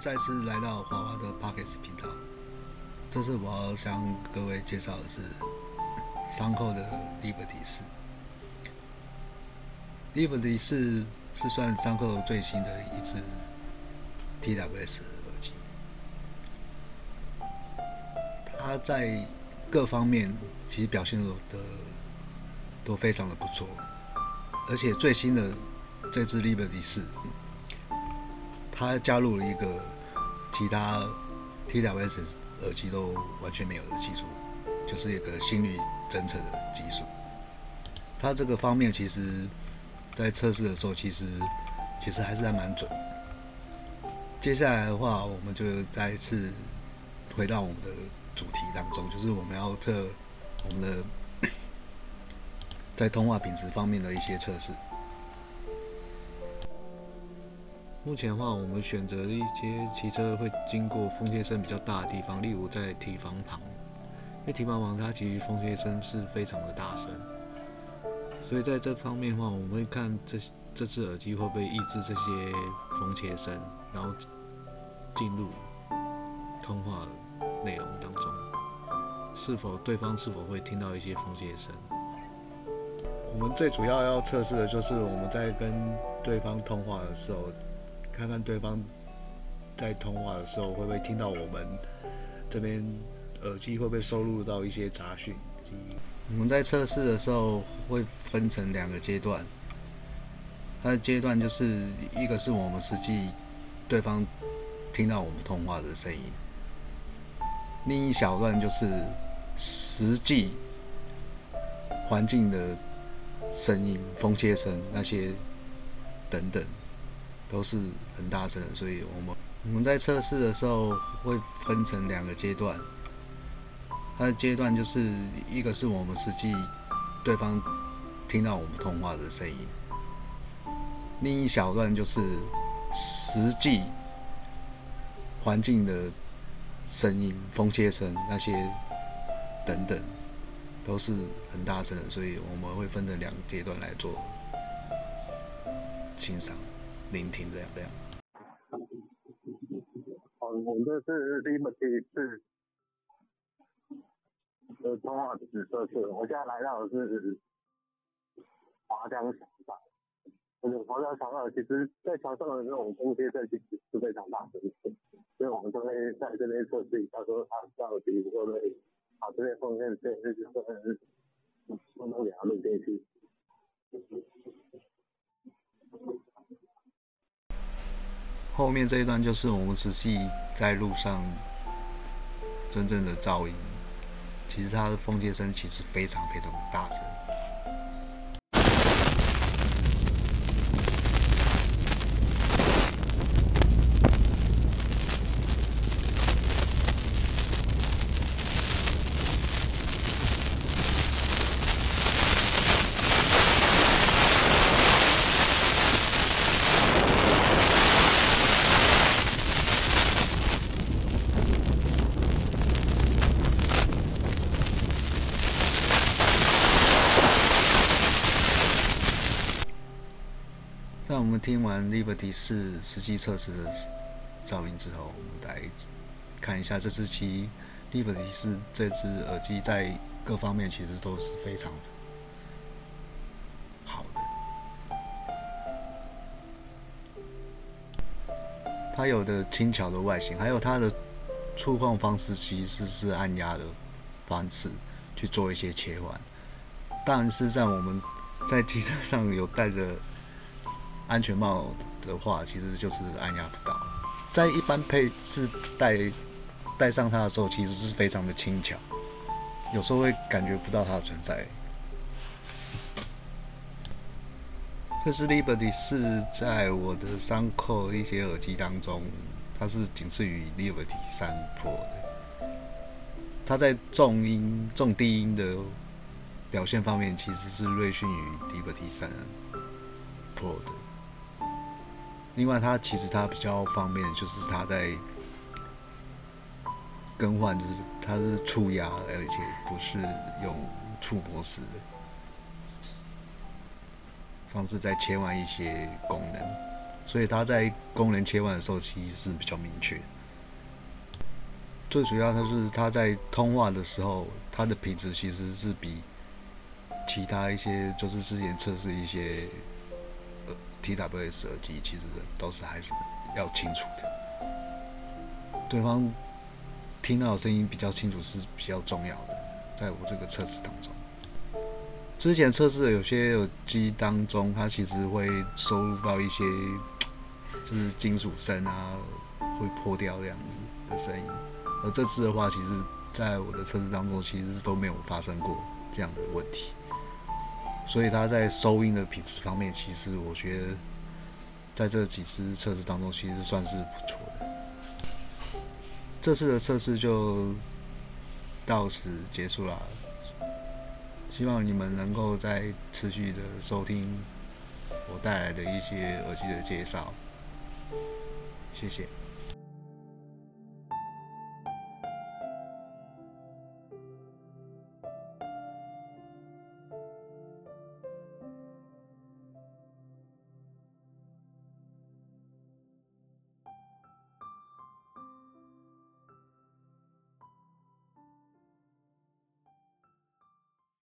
再次来到华华的 Pockets 频道。这次我要向各位介绍的是三扣的 Liberty 四。Liberty 四是算三扣最新的一支 TWS 耳机。它在各方面其实表现的都非常的不错，而且最新的这支 Liberty 四。它加入了一个其他 TWS 耳机都完全没有的技术，就是一个心率侦测的技术。它这个方面其实，在测试的时候，其实其实还是还蛮准。接下来的话，我们就再一次回到我们的主题当中，就是我们要测我们的 在通话品质方面的一些测试。目前的话，我们选择一些骑车会经过风切声比较大的地方，例如在提防旁，因为提防旁它其实风切声是非常的大声，所以在这方面的话，我们会看这这只耳机会不会抑制这些风切声，然后进入通话内容当中，是否对方是否会听到一些风切声。我们最主要要测试的就是我们在跟对方通话的时候。看看对方在通话的时候会不会听到我们这边耳机会不会收录到一些杂讯。我们在测试的时候会分成两个阶段，它的阶段就是一个是我们实际对方听到我们通话的声音，另一小段就是实际环境的声音、风切声那些等等。都是很大声的，所以我们我们在测试的时候会分成两个阶段。它的阶段就是一个是我们实际对方听到我们通话的声音，另一小段就是实际环境的声音、风切声那些等等，都是很大声的，所以我们会分成两个阶段来做欣赏。聆听这样这样。哦，我们这是 Liberty 是呃通话紫色色，我现在来到的是华江桥上。这个华江桥上，其实在桥上的这种风切声其实是非常大的，所以我们这边在这边测试一下，说它到底会不会把这边风切声就是说不能给它录进去。后面这一段就是我们实际在路上真正的噪音，其实它的风切声其实非常非常大声。我们听完 Liberty 四实际测试的噪音之后，我们来看一下这支机 Liberty 四这支耳机在各方面其实都是非常好的。它有的轻巧的外形，还有它的触控方式其实是按压的方式去做一些切换。但是在我们在机车上有带着。安全帽的话，其实就是按压不到。在一般配置戴戴上它的时候，其实是非常的轻巧，有时候会感觉不到它的存在。这是 Liberty 四，在我的三扣一些耳机当中，它是仅次于 Liberty 三 Pro 的。它在重音、重低音的表现方面，其实是略逊于 Liberty 三 Pro 的。另外，它其实它比较方便，就是它在更换，就是它是触压，而且不是用触摸式的方式在切换一些功能，所以它在功能切换的时候其实是比较明确。最主要它是它在通话的时候，它的品质其实是比其他一些就是之前测试一些 TWS 耳机，其实都是还是要清楚的。对方听到的声音比较清楚是比较重要的，在我这个测试当中。之前测试的有些耳机当中，它其实会收录到一些就是金属声啊，会破掉这样子的声音。而这次的话，其实在我的测试当中，其实都没有发生过这样的问题。所以它在收音的品质方面，其实我觉得在这几次测试当中，其实算是不错的。这次的测试就到此结束了。希望你们能够在持续的收听我带来的一些耳机的介绍，谢谢。